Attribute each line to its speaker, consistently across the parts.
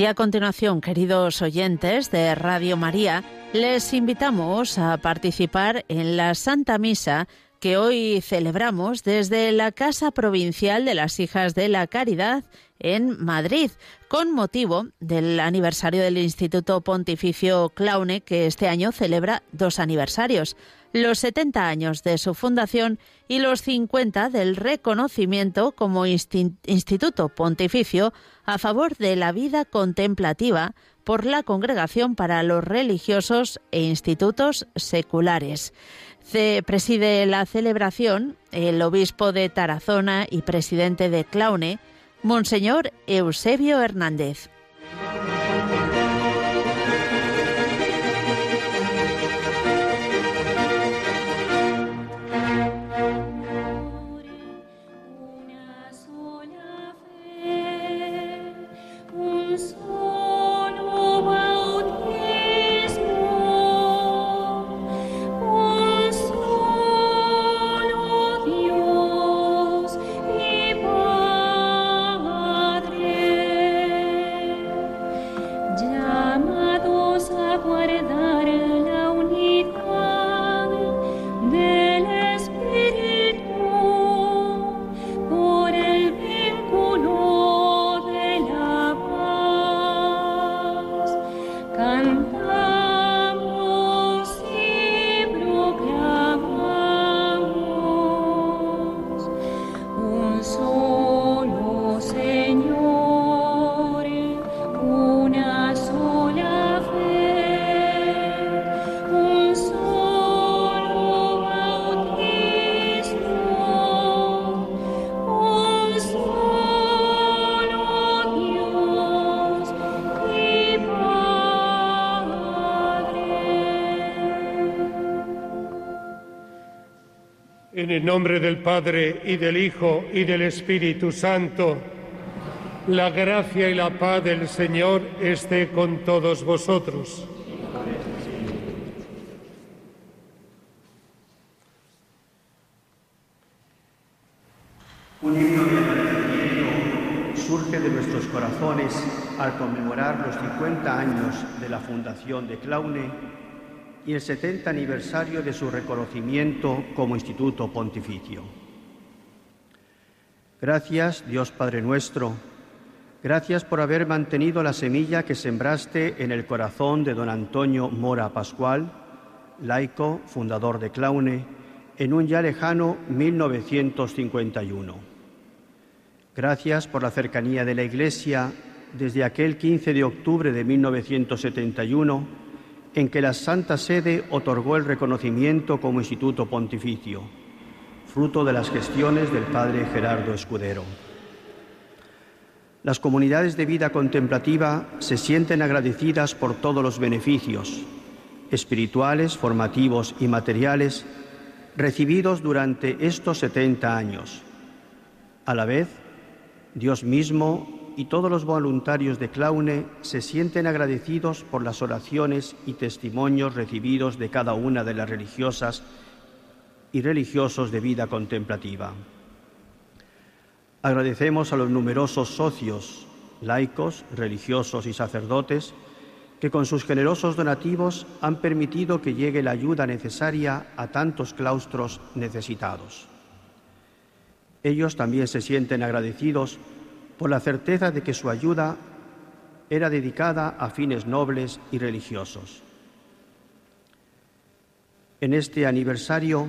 Speaker 1: Y a continuación, queridos oyentes de Radio María, les invitamos a participar en la Santa Misa que hoy celebramos desde la Casa Provincial de las Hijas de la Caridad en Madrid, con motivo del aniversario del Instituto Pontificio Claune, que este año celebra dos aniversarios, los 70 años de su fundación y los 50 del reconocimiento como Instituto Pontificio a favor de la vida contemplativa por la Congregación para los Religiosos e Institutos Seculares. Se preside la celebración el obispo de Tarazona y presidente de Claune, Monseñor Eusebio Hernández.
Speaker 2: En el nombre del Padre y del Hijo y del Espíritu Santo, la gracia y la paz del Señor esté con todos vosotros.
Speaker 3: Un himno de agradecimiento surge de nuestros corazones al conmemorar los 50 años de la fundación de Claune y el 70 aniversario de su reconocimiento como Instituto Pontificio. Gracias, Dios Padre nuestro, gracias por haber mantenido la semilla que sembraste en el corazón de don Antonio Mora Pascual, laico, fundador de Claune, en un ya lejano 1951. Gracias por la cercanía de la Iglesia desde aquel 15 de octubre de 1971 en que la Santa Sede otorgó el reconocimiento como Instituto Pontificio, fruto de las gestiones del Padre Gerardo Escudero. Las comunidades de vida contemplativa se sienten agradecidas por todos los beneficios espirituales, formativos y materiales recibidos durante estos 70 años. A la vez, Dios mismo y todos los voluntarios de Claune se sienten agradecidos por las oraciones y testimonios recibidos de cada una de las religiosas y religiosos de vida contemplativa. Agradecemos a los numerosos socios, laicos, religiosos y sacerdotes que con sus generosos donativos han permitido que llegue la ayuda necesaria a tantos claustros necesitados. Ellos también se sienten agradecidos por la certeza de que su ayuda era dedicada a fines nobles y religiosos. En este aniversario,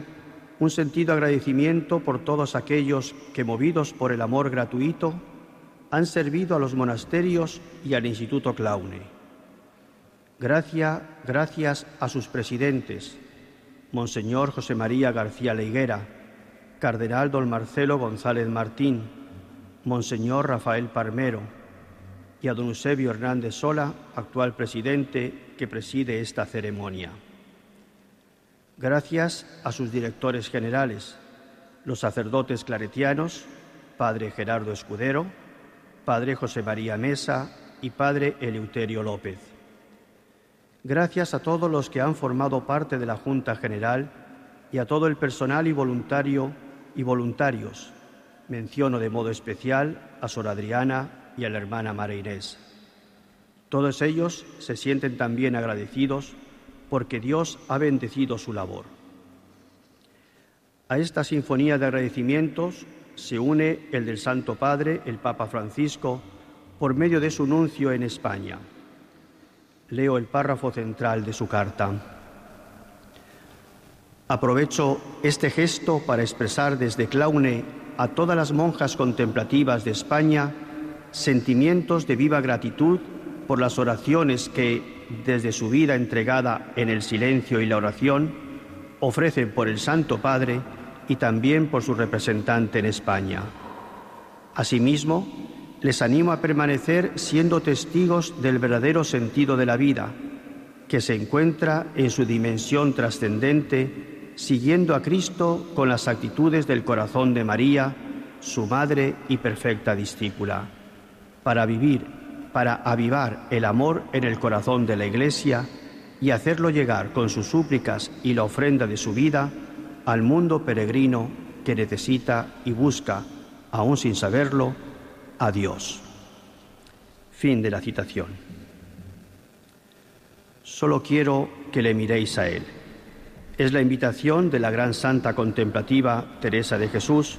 Speaker 3: un sentido agradecimiento por todos aquellos que, movidos por el amor gratuito, han servido a los monasterios y al Instituto Claune. Gracias, gracias a sus presidentes, Monseñor José María García Leiguera, Cardenal don Marcelo González Martín, Monseñor Rafael Parmero y a don Eusebio Hernández Sola, actual presidente que preside esta ceremonia. Gracias a sus directores generales, los sacerdotes claretianos, Padre Gerardo Escudero, Padre José María Mesa y Padre Eleuterio López. Gracias a todos los que han formado parte de la Junta General y a todo el personal y voluntario y voluntarios Menciono de modo especial a Sor Adriana y a la hermana Mara Inés. Todos ellos se sienten también agradecidos porque Dios ha bendecido su labor. A esta sinfonía de agradecimientos se une el del Santo Padre, el Papa Francisco, por medio de su nuncio en España. Leo el párrafo central de su carta. Aprovecho este gesto para expresar desde Claune a todas las monjas contemplativas de España sentimientos de viva gratitud por las oraciones que, desde su vida entregada en el silencio y la oración, ofrecen por el Santo Padre y también por su representante en España. Asimismo, les animo a permanecer siendo testigos del verdadero sentido de la vida, que se encuentra en su dimensión trascendente, siguiendo a Cristo con las actitudes del corazón de María, su madre y perfecta discípula, para vivir, para avivar el amor en el corazón de la Iglesia y hacerlo llegar con sus súplicas y la ofrenda de su vida al mundo peregrino que necesita y busca, aún sin saberlo, a Dios. Fin de la citación. Solo quiero que le miréis a Él. Es la invitación de la gran santa contemplativa Teresa de Jesús,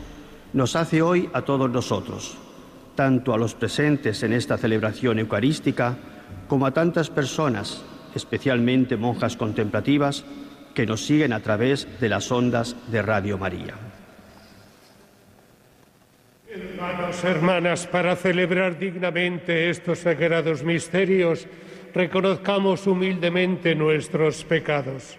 Speaker 3: nos hace hoy a todos nosotros, tanto a los presentes en esta celebración eucarística como a tantas personas, especialmente monjas contemplativas, que nos siguen a través de las ondas de Radio María.
Speaker 2: Hermanos, hermanas, para celebrar dignamente estos sagrados misterios, reconozcamos humildemente nuestros pecados.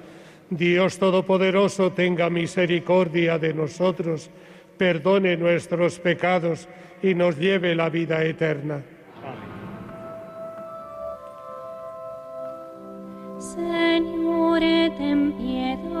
Speaker 2: Dios Todopoderoso tenga misericordia de nosotros, perdone nuestros pecados y nos lleve la vida eterna.
Speaker 4: Señor, ten piedad.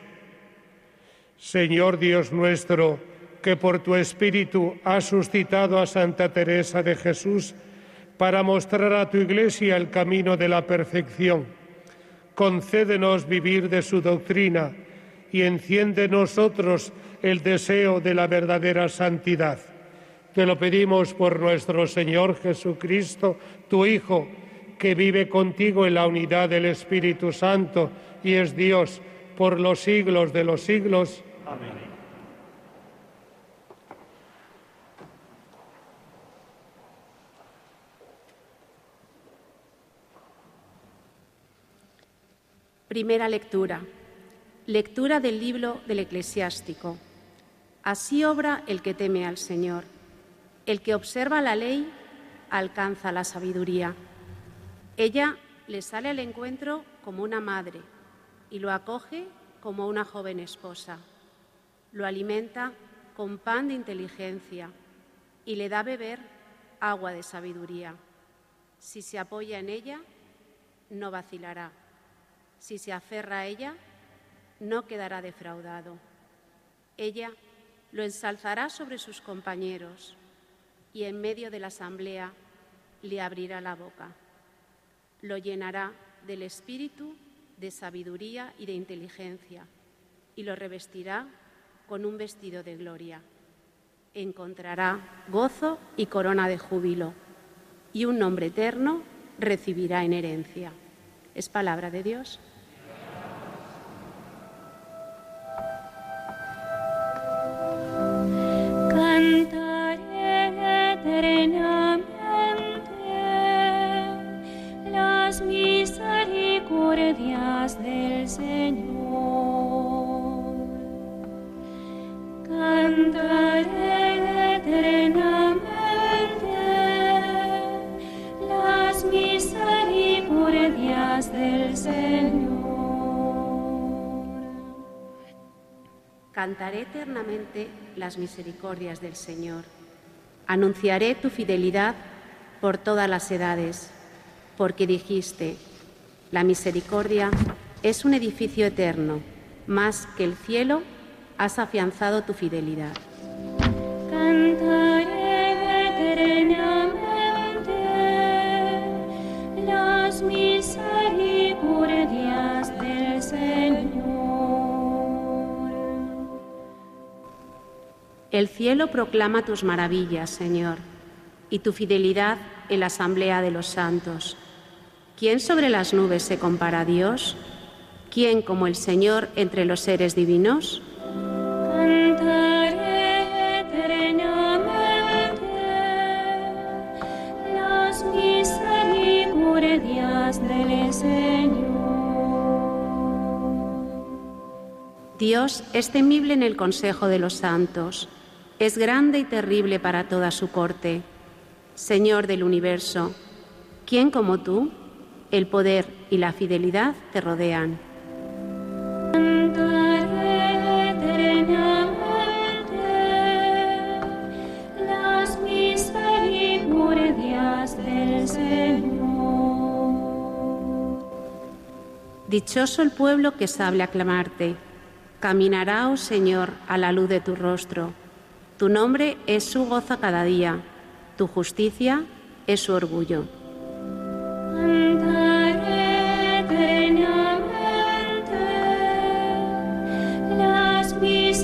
Speaker 2: Señor Dios nuestro, que por tu Espíritu has suscitado a Santa Teresa de Jesús para mostrar a tu Iglesia el camino de la perfección, concédenos vivir de su doctrina y enciende en nosotros el deseo de la verdadera santidad. Te lo pedimos por nuestro Señor Jesucristo, tu Hijo, que vive contigo en la unidad del Espíritu Santo y es Dios por los siglos de los siglos.
Speaker 5: Primera lectura. Lectura del libro del eclesiástico. Así obra el que teme al Señor, el que observa la ley alcanza la sabiduría. Ella le sale al encuentro como una madre y lo acoge como una joven esposa. Lo alimenta con pan de inteligencia y le da a beber agua de sabiduría. Si se apoya en ella, no vacilará. Si se aferra a ella, no quedará defraudado. Ella lo ensalzará sobre sus compañeros y en medio de la asamblea le abrirá la boca. Lo llenará del espíritu, de sabiduría y de inteligencia y lo revestirá con un vestido de gloria. Encontrará gozo y corona de júbilo y un nombre eterno recibirá en herencia. Es palabra de Dios.
Speaker 4: Las misericordias del Señor.
Speaker 5: Anunciaré tu fidelidad por todas las edades, porque dijiste, la misericordia es un edificio eterno, más que el cielo has afianzado tu fidelidad.
Speaker 4: Cantaré las misericordias del Señor.
Speaker 5: El cielo proclama tus maravillas, Señor, y tu fidelidad en la asamblea de los santos. ¿Quién sobre las nubes se compara a Dios? ¿Quién como el Señor entre los seres divinos?
Speaker 4: Del Señor.
Speaker 5: Dios es temible en el consejo de los santos, es grande y terrible para toda su corte. Señor del universo, ¿quién como tú? El poder y la fidelidad te rodean. Dichoso el pueblo que sabe aclamarte. Caminará, oh Señor, a la luz de tu rostro. Tu nombre es su gozo cada día, tu justicia es su orgullo.
Speaker 4: Las Señor.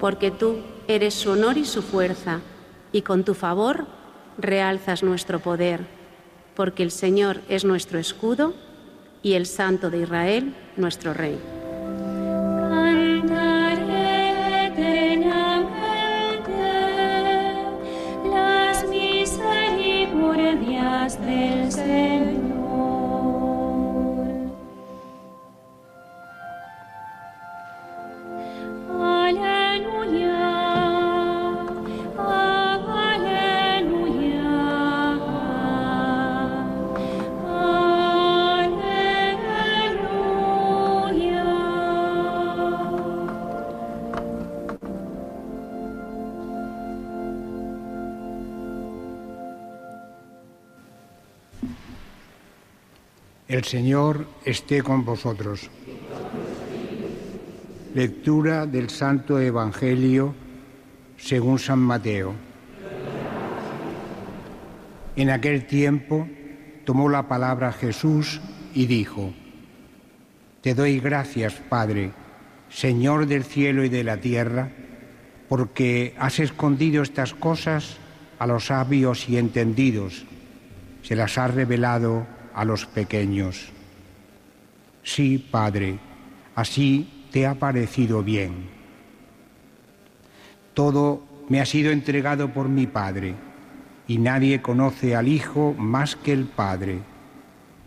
Speaker 5: Porque tú eres su honor y su fuerza, y con tu favor realzas nuestro poder. Porque el Señor es nuestro escudo y el Santo de Israel nuestro Rey.
Speaker 4: Del Señor.
Speaker 6: El Señor esté con vosotros. Lectura del Santo Evangelio según San Mateo. En aquel tiempo tomó la palabra Jesús y dijo, Te doy gracias, Padre, Señor del cielo y de la tierra, porque has escondido estas cosas a los sabios y entendidos, se las has revelado a los pequeños. Sí, Padre, así te ha parecido bien. Todo me ha sido entregado por mi Padre, y nadie conoce al Hijo más que el Padre,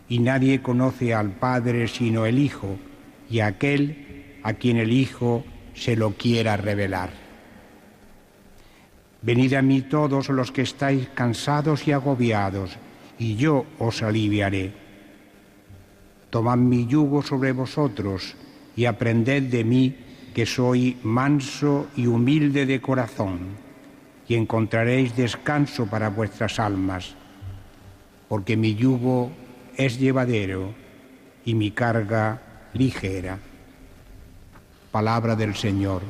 Speaker 6: y nadie conoce al Padre sino el Hijo, y aquel a quien el Hijo se lo quiera revelar. Venid a mí todos los que estáis cansados y agobiados, y yo os aliviaré. Tomad mi yugo sobre vosotros y aprended de mí, que soy manso y humilde de corazón, y encontraréis descanso para vuestras almas, porque mi yugo es llevadero y mi carga ligera. Palabra del Señor.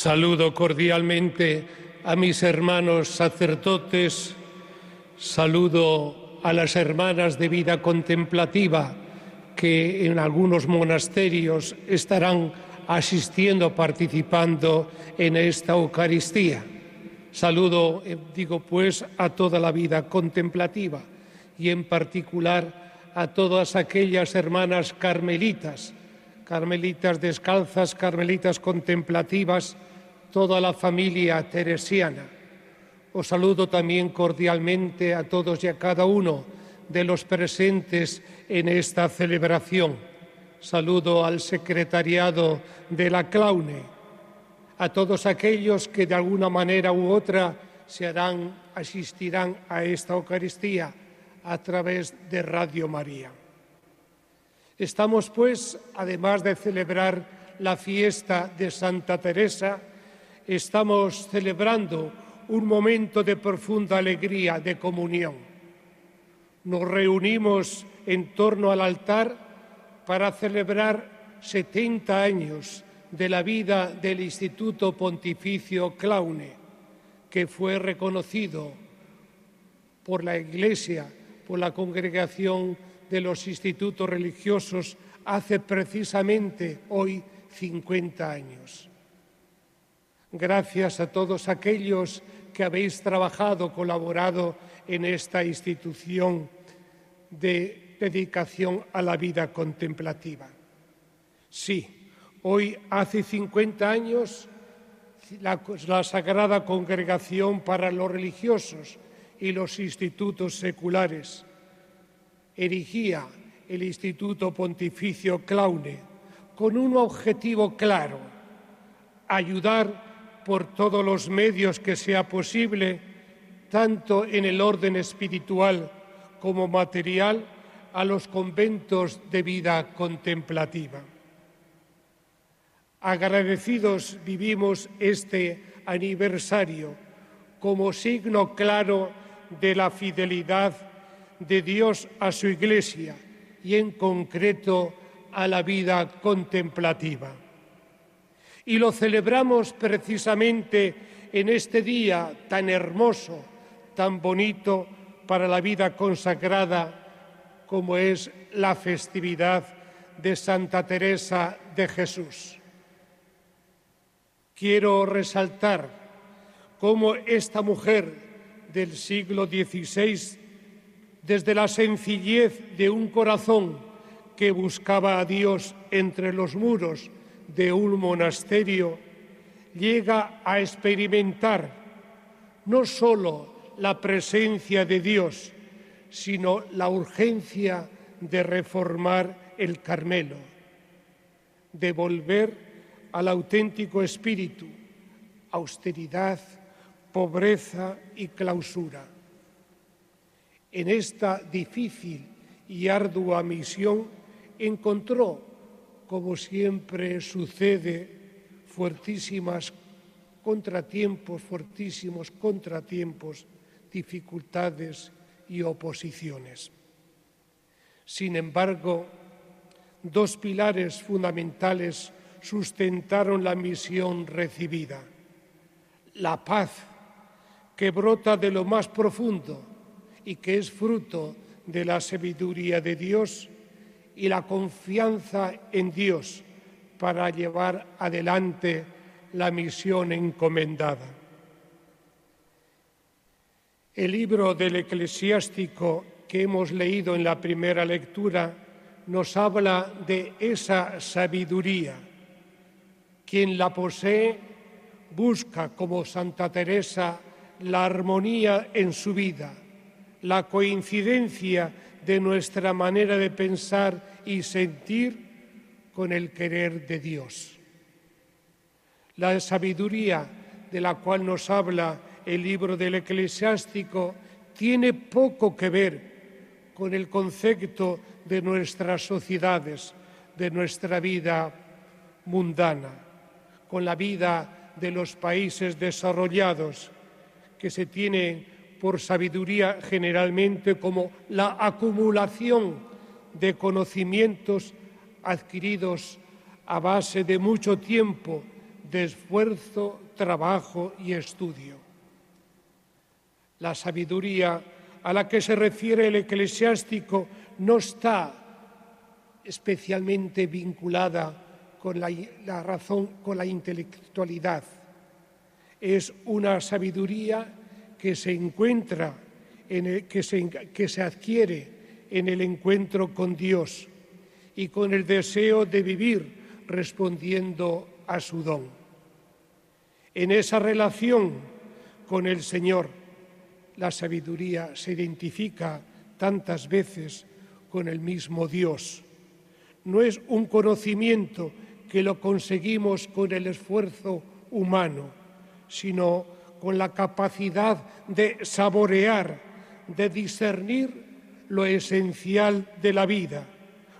Speaker 2: Saludo cordialmente a mis hermanos sacerdotes, saludo a las hermanas de vida contemplativa que en algunos monasterios estarán asistiendo, participando en esta Eucaristía. Saludo, eh, digo pues, a toda la vida contemplativa y en particular a todas aquellas hermanas carmelitas carmelitas descalzas, carmelitas contemplativas, toda la familia teresiana. Os saludo también cordialmente a todos y a cada uno de los presentes en esta celebración. Saludo al secretariado de la Claune, a todos aquellos que de alguna manera u otra se harán, asistirán a esta Eucaristía a través de Radio María. Estamos, pues, además de celebrar la fiesta de Santa Teresa, estamos celebrando un momento de profunda alegría, de comunión. Nos reunimos en torno al altar para celebrar 70 años de la vida del Instituto Pontificio Claune, que fue reconocido por la Iglesia, por la congregación de los institutos religiosos hace precisamente hoy 50 años. Gracias a todos aquellos que habéis trabajado, colaborado en esta institución de dedicación a la vida contemplativa. Sí, hoy hace 50 años la, Sagrada Congregación para los Religiosos y los institutos seculares erigía el Instituto Pontificio Claune con un objetivo claro, ayudar por todos los medios que sea posible, tanto en el orden espiritual como material, a los conventos de vida contemplativa. Agradecidos vivimos este aniversario como signo claro de la fidelidad de Dios a su Iglesia y en concreto a la vida contemplativa. Y lo celebramos precisamente en este día tan hermoso, tan bonito para la vida consagrada como es la festividad de Santa Teresa de Jesús. Quiero resaltar cómo esta mujer del siglo XVI desde la sencillez de un corazón que buscaba a Dios entre los muros de un monasterio, llega a experimentar no sólo la presencia de Dios, sino la urgencia de reformar el Carmelo, de volver al auténtico espíritu, austeridad, pobreza y clausura. En esta difícil y ardua misión encontró, como siempre sucede, fuertísimas contratiempos, fuertísimos contratiempos, dificultades y oposiciones. Sin embargo, dos pilares fundamentales sustentaron la misión recibida. La paz, que brota de lo más profundo y que es fruto de la sabiduría de Dios y la confianza en Dios para llevar adelante la misión encomendada. El libro del eclesiástico que hemos leído en la primera lectura nos habla de esa sabiduría. Quien la posee busca, como Santa Teresa, la armonía en su vida, la coincidencia de nuestra manera de pensar y sentir con el querer de Dios. La sabiduría de la cual nos habla el libro del eclesiástico tiene poco que ver con el concepto de nuestras sociedades, de nuestra vida mundana, con la vida de los países desarrollados, que se tienen por sabiduría generalmente como la acumulación de conocimientos adquiridos a base de mucho tiempo de esfuerzo, trabajo y estudio. La sabiduría a la que se refiere el eclesiástico no está especialmente vinculada con la, razón, con la intelectualidad. Es una sabiduría que se encuentra, en que, se, que se adquiere en el encuentro con Dios y con el deseo de vivir respondiendo a su don. En esa relación con el Señor, la sabiduría se identifica tantas veces con el mismo Dios. No es un conocimiento que lo conseguimos con el esfuerzo humano, sino con la capacidad de saborear, de discernir lo esencial de la vida,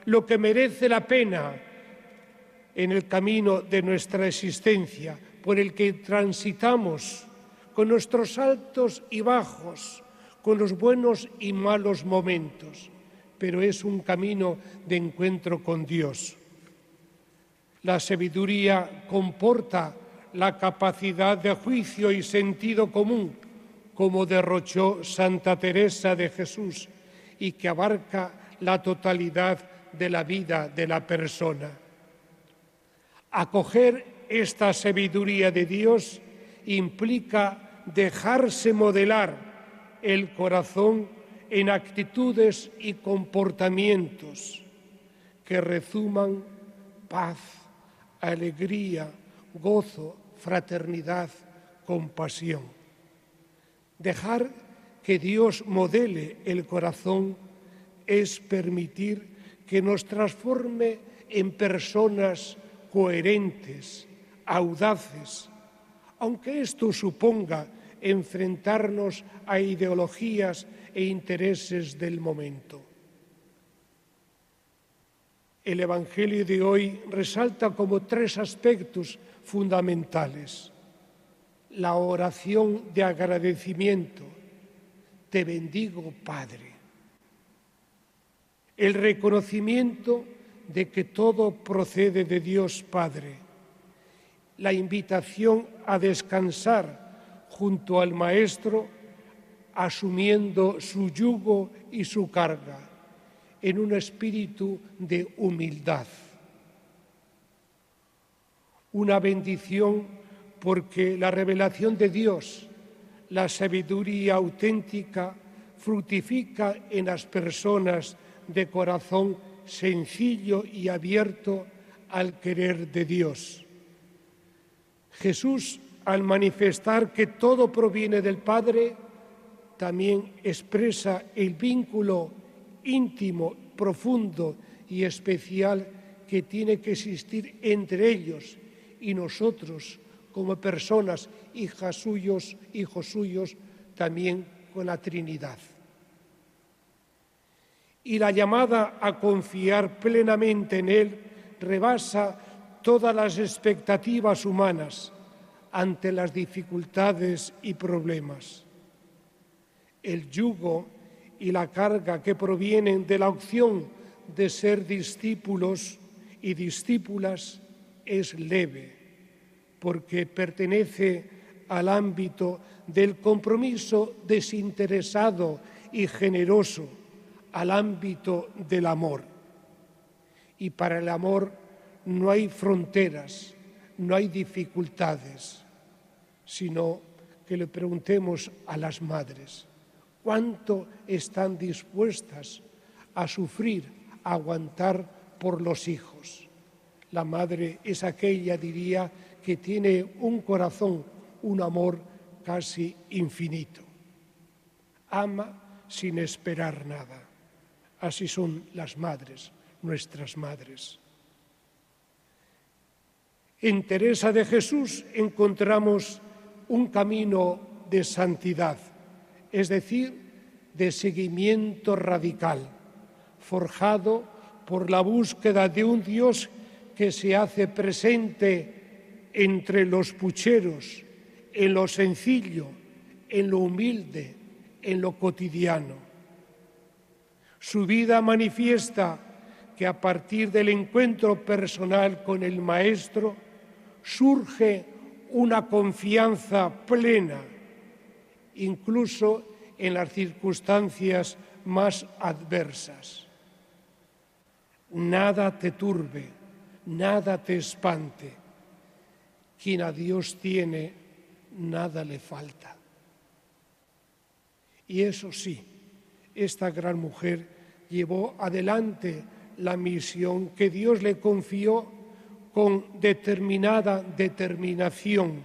Speaker 2: lo que merece la pena en el camino de nuestra existencia, por el que transitamos con nuestros altos y bajos, con los buenos y malos momentos, pero es un camino de encuentro con Dios. La sabiduría comporta la capacidad de juicio y sentido común, como derrochó Santa Teresa de Jesús, y que abarca la totalidad de la vida de la persona. Acoger esta sabiduría de Dios implica dejarse modelar el corazón en actitudes y comportamientos que rezuman paz, alegría, gozo, fraternidad, compasión. Dejar que Dios modele el corazón es permitir que nos transforme en personas coherentes, audaces, aunque esto suponga enfrentarnos a ideologías e intereses del momento. El Evangelio de hoy resalta como tres aspectos fundamentales. La oración de agradecimiento, te bendigo Padre. El reconocimiento de que todo procede de Dios Padre. La invitación a descansar junto al Maestro, asumiendo su yugo y su carga, en un espíritu de humildad una bendición porque la revelación de Dios, la sabiduría auténtica, fructifica en las personas de corazón sencillo y abierto al querer de Dios. Jesús, al manifestar que todo proviene del Padre, también expresa el vínculo íntimo, profundo y especial que tiene que existir entre ellos y nosotros como personas, hijas suyos, hijos suyos, también con la Trinidad. Y la llamada a confiar plenamente en Él rebasa todas las expectativas humanas ante las dificultades y problemas. El yugo y la carga que provienen de la opción de ser discípulos y discípulas es leve, porque pertenece al ámbito del compromiso desinteresado y generoso al ámbito del amor. Y para el amor no hay fronteras, no hay dificultades, sino que le preguntemos a las madres cuánto están dispuestas a sufrir, a aguantar por los hijos. La madre es aquella, diría, que tiene un corazón, un amor casi infinito. Ama sin esperar nada. Así son las madres, nuestras madres. En Teresa de Jesús encontramos un camino de santidad, es decir, de seguimiento radical, forjado por la búsqueda de un Dios que se hace presente entre los pucheros, en lo sencillo, en lo humilde, en lo cotidiano. Su vida manifiesta que a partir del encuentro personal con el Maestro surge una confianza plena, incluso en las circunstancias más adversas. Nada te turbe, nada te espante. Quien a Dios tiene, nada le falta. Y eso sí, esta gran mujer llevó adelante la misión que Dios le confió con determinada determinación,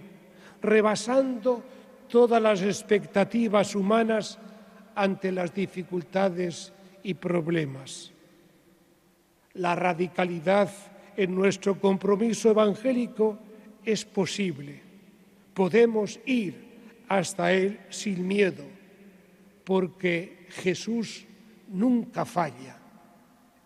Speaker 2: rebasando todas las expectativas humanas ante las dificultades y problemas. La radicalidad en nuestro compromiso evangélico es posible. Podemos ir hasta Él sin miedo, porque Jesús nunca falla.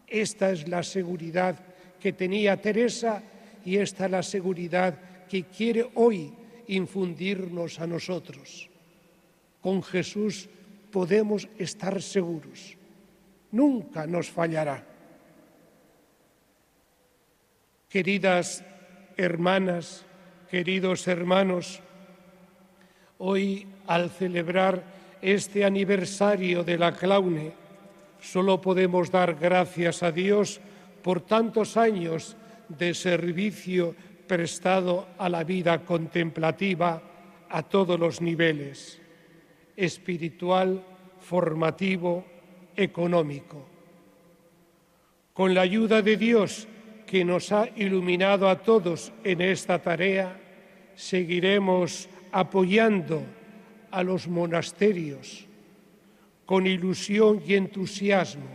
Speaker 2: Esta es la seguridad que tenía Teresa y esta es la seguridad que quiere hoy infundirnos a nosotros. Con Jesús podemos estar seguros. Nunca nos fallará. Queridas hermanas, queridos hermanos, hoy al celebrar este aniversario de la Claune, solo podemos dar gracias a Dios por tantos años de servicio prestado a la vida contemplativa a todos los niveles, espiritual, formativo, económico. Con la ayuda de Dios que nos ha iluminado a todos en esta tarea, seguiremos apoyando a los monasterios con ilusión y entusiasmo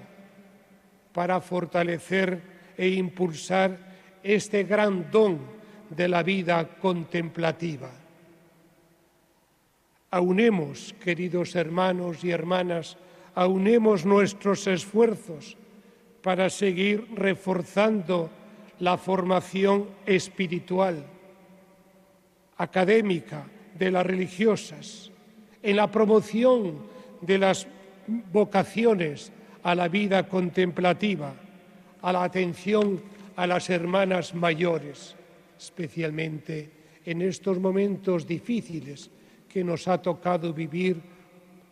Speaker 2: para fortalecer e impulsar este gran don de la vida contemplativa. Aunemos, queridos hermanos y hermanas, aunemos nuestros esfuerzos para seguir reforzando la formación espiritual, académica de las religiosas, en la promoción de las vocaciones a la vida contemplativa, a la atención a las hermanas mayores especialmente en estos momentos difíciles que nos ha tocado vivir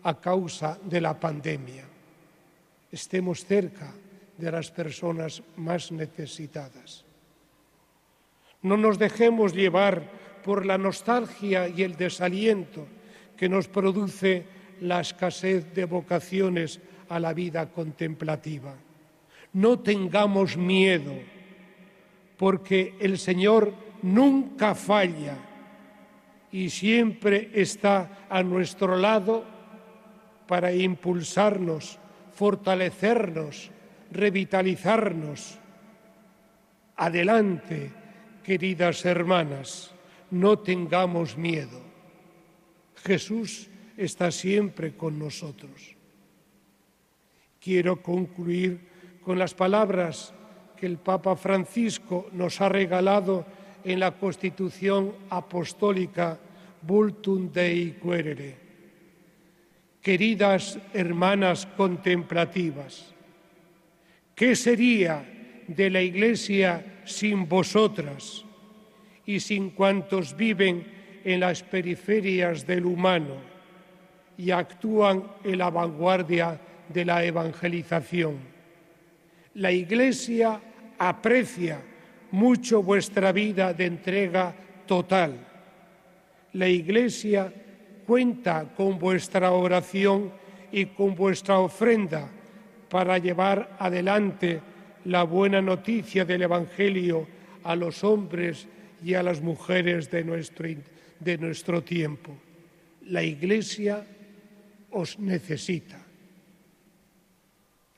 Speaker 2: a causa de la pandemia. Estemos cerca de las personas más necesitadas. No nos dejemos llevar por la nostalgia y el desaliento que nos produce la escasez de vocaciones a la vida contemplativa. No tengamos miedo porque el Señor nunca falla y siempre está a nuestro lado para impulsarnos, fortalecernos, revitalizarnos. Adelante, queridas hermanas, no tengamos miedo. Jesús está siempre con nosotros. Quiero concluir con las palabras que el Papa Francisco nos ha regalado en la Constitución Apostólica Vultum Dei Querere. Queridas hermanas contemplativas, ¿qué sería de la Iglesia sin vosotras y sin cuantos viven en las periferias del humano y actúan en la vanguardia de la evangelización. La Iglesia aprecia mucho vuestra vida de entrega total. La Iglesia cuenta con vuestra oración y con vuestra ofrenda para llevar adelante la buena noticia del Evangelio a los hombres y a las mujeres de nuestro, de nuestro tiempo. La Iglesia os necesita.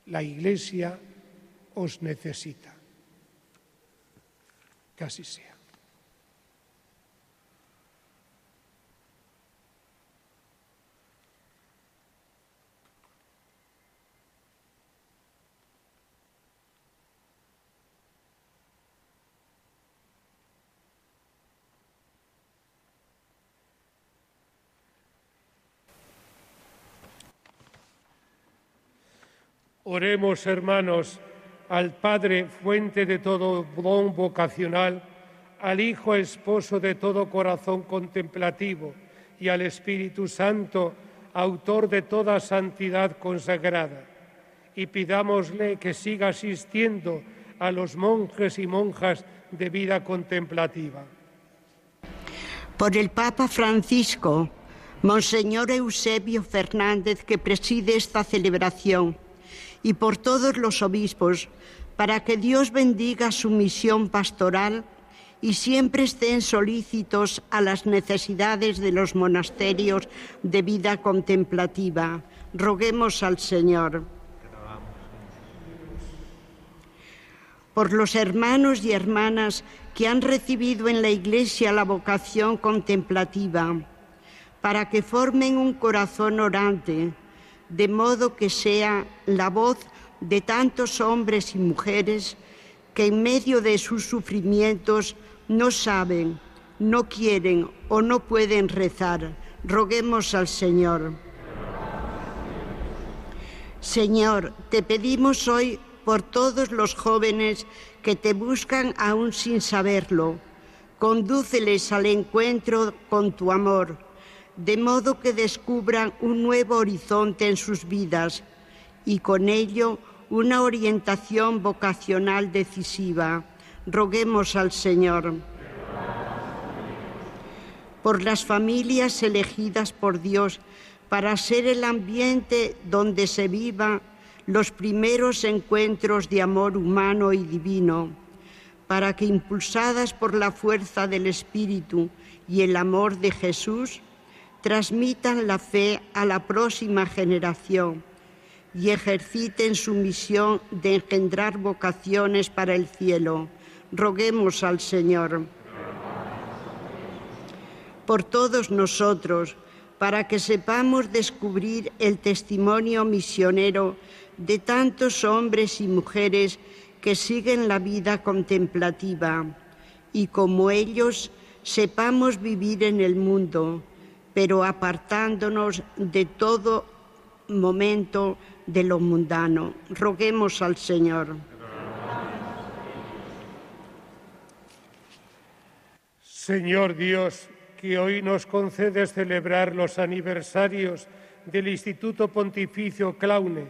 Speaker 2: La Iglesia os necesita. Casi sea. Oremos, hermanos, al Padre, fuente de todo don vocacional, al Hijo, esposo de todo corazón contemplativo, y al Espíritu Santo, autor de toda santidad consagrada. Y pidámosle que siga asistiendo a los monjes y monjas de vida contemplativa.
Speaker 7: Por el Papa Francisco, Monseñor Eusebio Fernández, que preside esta celebración y por todos los obispos, para que Dios bendiga su misión pastoral y siempre estén solícitos a las necesidades de los monasterios de vida contemplativa. Roguemos al Señor. Por los hermanos y hermanas que han recibido en la Iglesia la vocación contemplativa, para que formen un corazón orante, de modo que sea la voz de tantos hombres y mujeres que en medio de sus sufrimientos no saben, no quieren o no pueden rezar. Roguemos al Señor. Señor, te pedimos hoy por todos los jóvenes que te buscan aún sin saberlo. Condúceles al encuentro con tu amor de modo que descubran un nuevo horizonte en sus vidas y con ello una orientación vocacional decisiva. Roguemos al Señor. Por las familias elegidas por Dios para ser el ambiente donde se viva los primeros encuentros de amor humano y divino, para que impulsadas por la fuerza del Espíritu y el amor de Jesús, transmitan la fe a la próxima generación y ejerciten su misión de engendrar vocaciones para el cielo. Roguemos al Señor. Por todos nosotros, para que sepamos descubrir el testimonio misionero de tantos hombres y mujeres que siguen la vida contemplativa y como ellos sepamos vivir en el mundo pero apartándonos de todo momento de lo mundano. Roguemos al Señor.
Speaker 2: Señor Dios, que hoy nos concedes celebrar los aniversarios del Instituto Pontificio Claune,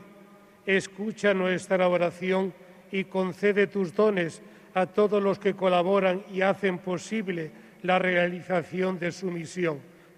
Speaker 2: escucha nuestra oración y concede tus dones a todos los que colaboran y hacen posible la realización de su misión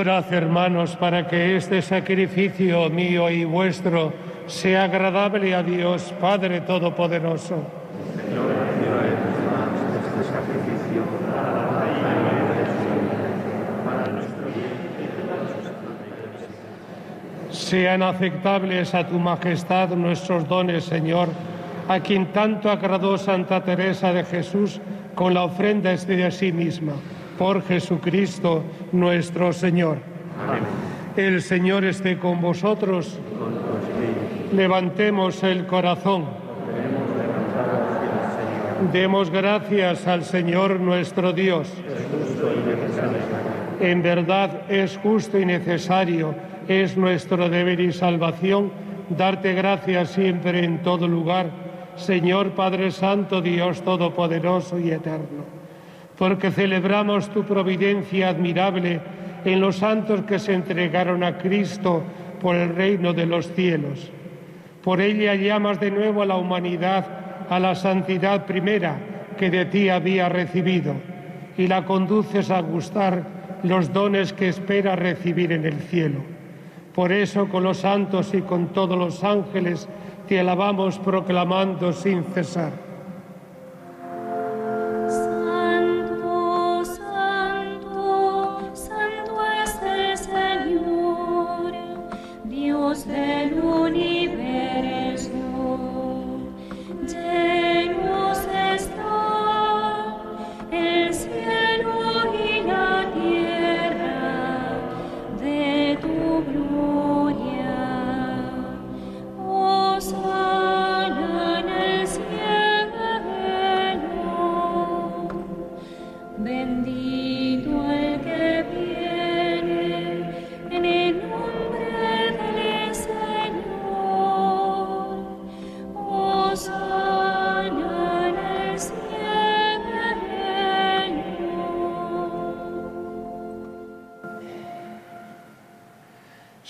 Speaker 2: Orad, hermanos, para que este sacrificio mío y vuestro sea agradable a Dios, Padre Todopoderoso. Sean aceptables a tu majestad nuestros dones, Señor, a quien tanto agradó Santa Teresa de Jesús con la ofrenda de sí misma por Jesucristo nuestro Señor. El Señor esté con vosotros. Levantemos el corazón. Demos gracias al Señor nuestro Dios. En verdad es justo y necesario, es nuestro deber y salvación darte gracias siempre en todo lugar, Señor Padre Santo, Dios Todopoderoso y Eterno porque celebramos tu providencia admirable en los santos que se entregaron a Cristo por el reino de los cielos. Por ella llamas de nuevo a la humanidad a la santidad primera que de ti había recibido y la conduces a gustar los dones que espera recibir en el cielo. Por eso con los santos y con todos los ángeles te alabamos proclamando sin cesar.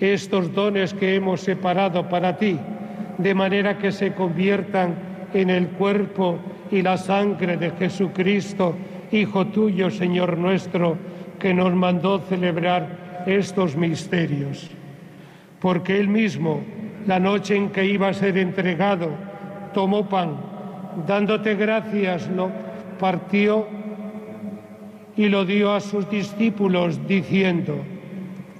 Speaker 2: estos dones que hemos separado para ti, de manera que se conviertan en el cuerpo y la sangre de Jesucristo, Hijo tuyo, Señor nuestro, que nos mandó celebrar estos misterios. Porque Él mismo, la noche en que iba a ser entregado, tomó pan, dándote gracias, lo partió y lo dio a sus discípulos, diciendo,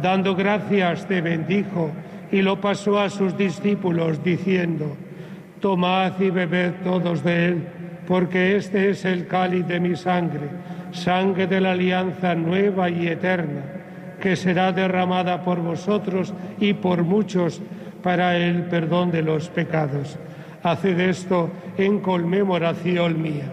Speaker 2: dando gracias te bendijo y lo pasó a sus discípulos diciendo, tomad y bebed todos de él, porque este es el cáliz de mi sangre, sangre de la alianza nueva y eterna, que será derramada por vosotros y por muchos para el perdón de los pecados. Haced esto en conmemoración mía.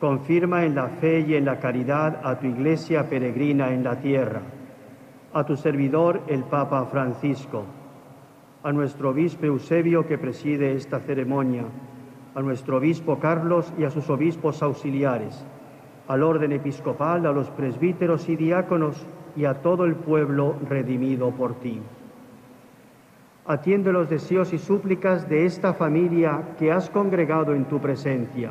Speaker 3: Confirma en la fe y en la caridad a tu iglesia peregrina en la tierra, a tu servidor el Papa Francisco, a nuestro obispo Eusebio que preside esta ceremonia, a nuestro obispo Carlos y a sus obispos auxiliares, al orden episcopal, a los presbíteros y diáconos y a todo el pueblo redimido por ti. Atiende los deseos y súplicas de esta familia que has congregado en tu presencia.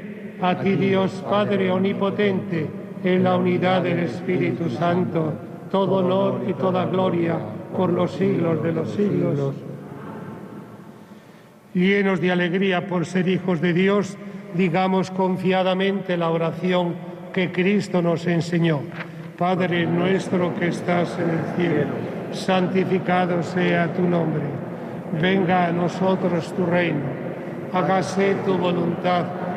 Speaker 2: a ti Dios Padre Omnipotente, en la unidad del Espíritu Santo, todo honor y toda gloria por los siglos de los siglos. Llenos de alegría por ser hijos de Dios, digamos confiadamente la oración que Cristo nos enseñó. Padre nuestro que estás en el cielo, santificado sea tu nombre. Venga a nosotros tu reino. Hágase tu voluntad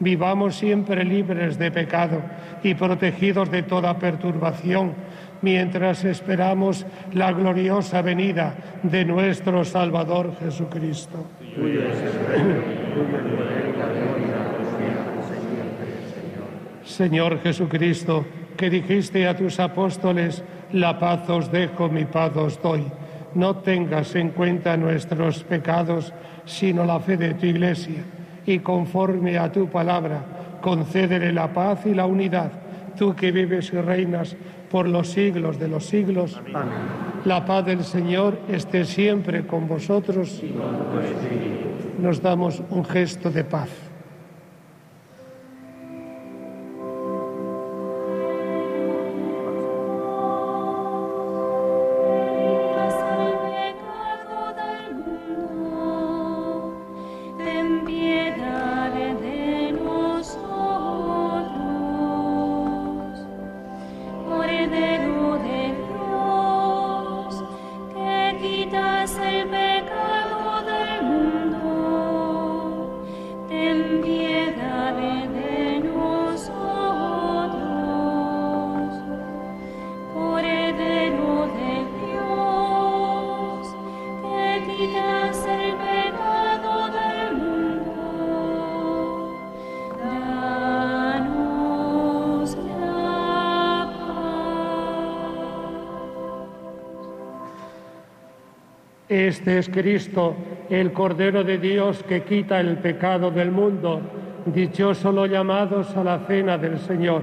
Speaker 2: vivamos siempre libres de pecado y protegidos de toda perturbación, mientras esperamos la gloriosa venida de nuestro Salvador Jesucristo. Señor Jesucristo, que dijiste a tus apóstoles, la paz os dejo, mi paz os doy. No tengas en cuenta nuestros pecados, sino la fe de tu iglesia, y conforme a tu palabra, concédele la paz y la unidad, tú que vives y reinas por los siglos de los siglos. La paz del Señor esté siempre con vosotros. Nos damos un gesto de paz. Es Cristo, el Cordero de Dios que quita el pecado del mundo. Dichoso los llamados a la cena del Señor.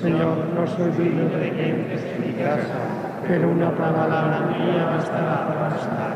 Speaker 2: Señor, no soy digno de que en mi casa, pero una palabra mía bastará para bastar.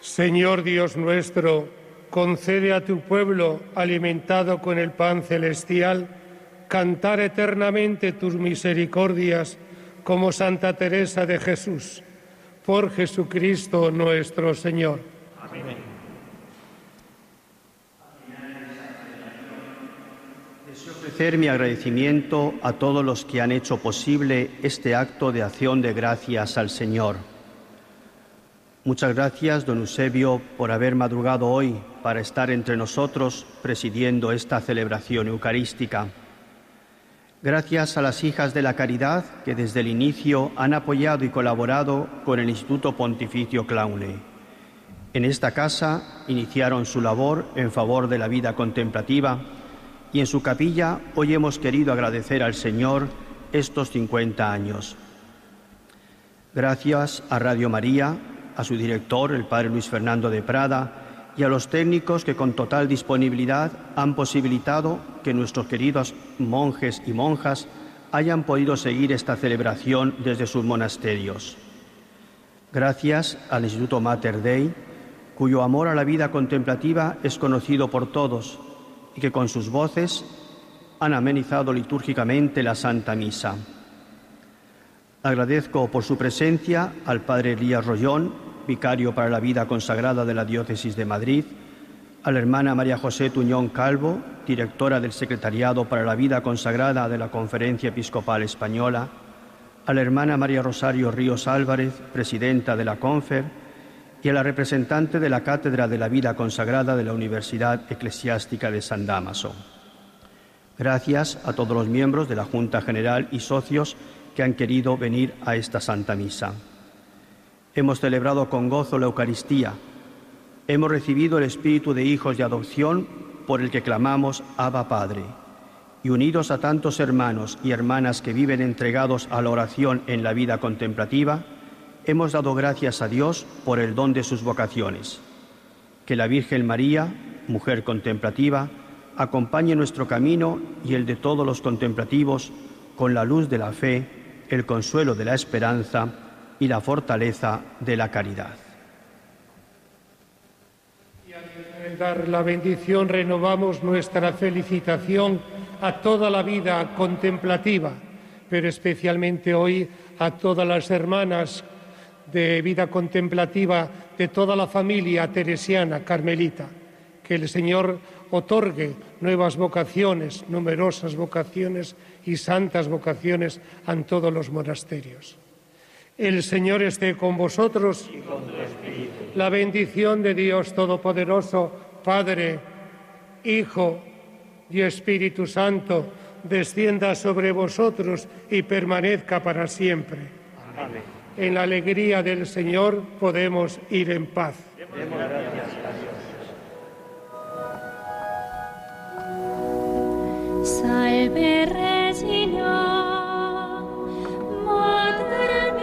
Speaker 2: Señor Dios nuestro, concede a tu pueblo, alimentado con el pan celestial, cantar eternamente tus misericordias como Santa Teresa de Jesús. Por Jesucristo nuestro Señor.
Speaker 3: Ofrecer mi agradecimiento a todos los que han hecho posible este acto de acción de gracias al Señor. Muchas gracias, don Eusebio, por haber madrugado hoy para estar entre nosotros presidiendo esta celebración eucarística. Gracias a las hijas de la caridad que desde el inicio han apoyado y colaborado con el Instituto Pontificio Claune. En esta casa iniciaron su labor en favor de la vida contemplativa y en su capilla hoy hemos querido agradecer al Señor estos 50 años. Gracias a Radio María, a su director, el Padre Luis Fernando de Prada, y a los técnicos que con total disponibilidad han posibilitado que nuestros queridos monjes y monjas hayan podido seguir esta celebración desde sus monasterios. Gracias al Instituto Mater Dei, cuyo amor a la vida contemplativa es conocido por todos y que con sus voces han amenizado litúrgicamente la Santa Misa. Agradezco por su presencia al Padre Elías Rollón, vicario para la vida consagrada de la Diócesis de Madrid, a la hermana María José Tuñón Calvo, directora del Secretariado para la Vida Consagrada de la Conferencia Episcopal Española, a la hermana María Rosario Ríos Álvarez, presidenta de la CONFER, y a la representante de la Cátedra de la Vida Consagrada de la Universidad Eclesiástica de San Damaso. Gracias a todos los miembros de la Junta General y socios que han querido venir a esta Santa Misa. Hemos celebrado con gozo la Eucaristía. Hemos recibido el espíritu de hijos de adopción por el que clamamos Abba Padre. Y unidos a tantos hermanos y hermanas que viven entregados a la oración en la vida contemplativa, hemos dado gracias a Dios por el don de sus vocaciones. Que la Virgen María, mujer contemplativa, acompañe nuestro camino y el de todos los contemplativos con la luz de la fe, el consuelo de la esperanza y la fortaleza de la caridad.
Speaker 2: Y al dar la bendición renovamos nuestra felicitación a toda la vida contemplativa, pero especialmente hoy a todas las hermanas de vida contemplativa de toda la familia teresiana carmelita. Que el Señor otorgue nuevas vocaciones, numerosas vocaciones y santas vocaciones en todos los monasterios. El Señor esté con vosotros. La bendición de Dios Todopoderoso, Padre, Hijo y Espíritu Santo, descienda sobre vosotros y permanezca para siempre.
Speaker 3: Amén.
Speaker 2: En la alegría del Señor podemos ir en paz.
Speaker 4: Salve Regina, Mater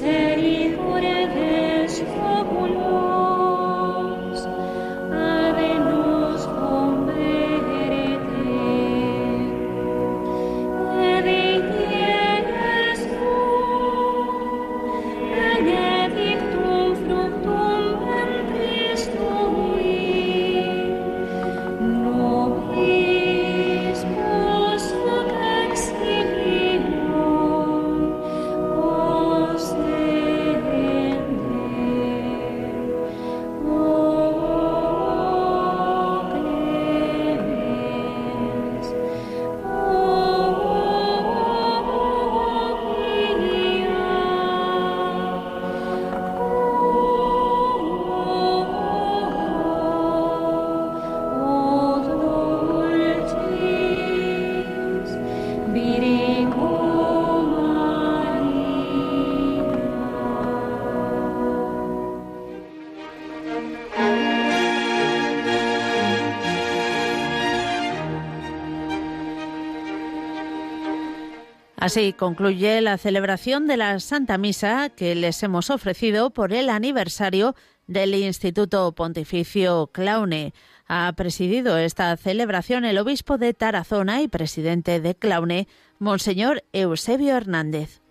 Speaker 4: say
Speaker 1: Así concluye la celebración de la Santa Misa que les hemos ofrecido por el aniversario del Instituto Pontificio Claune. Ha presidido esta celebración el obispo de Tarazona y presidente de Claune, Monseñor Eusebio Hernández.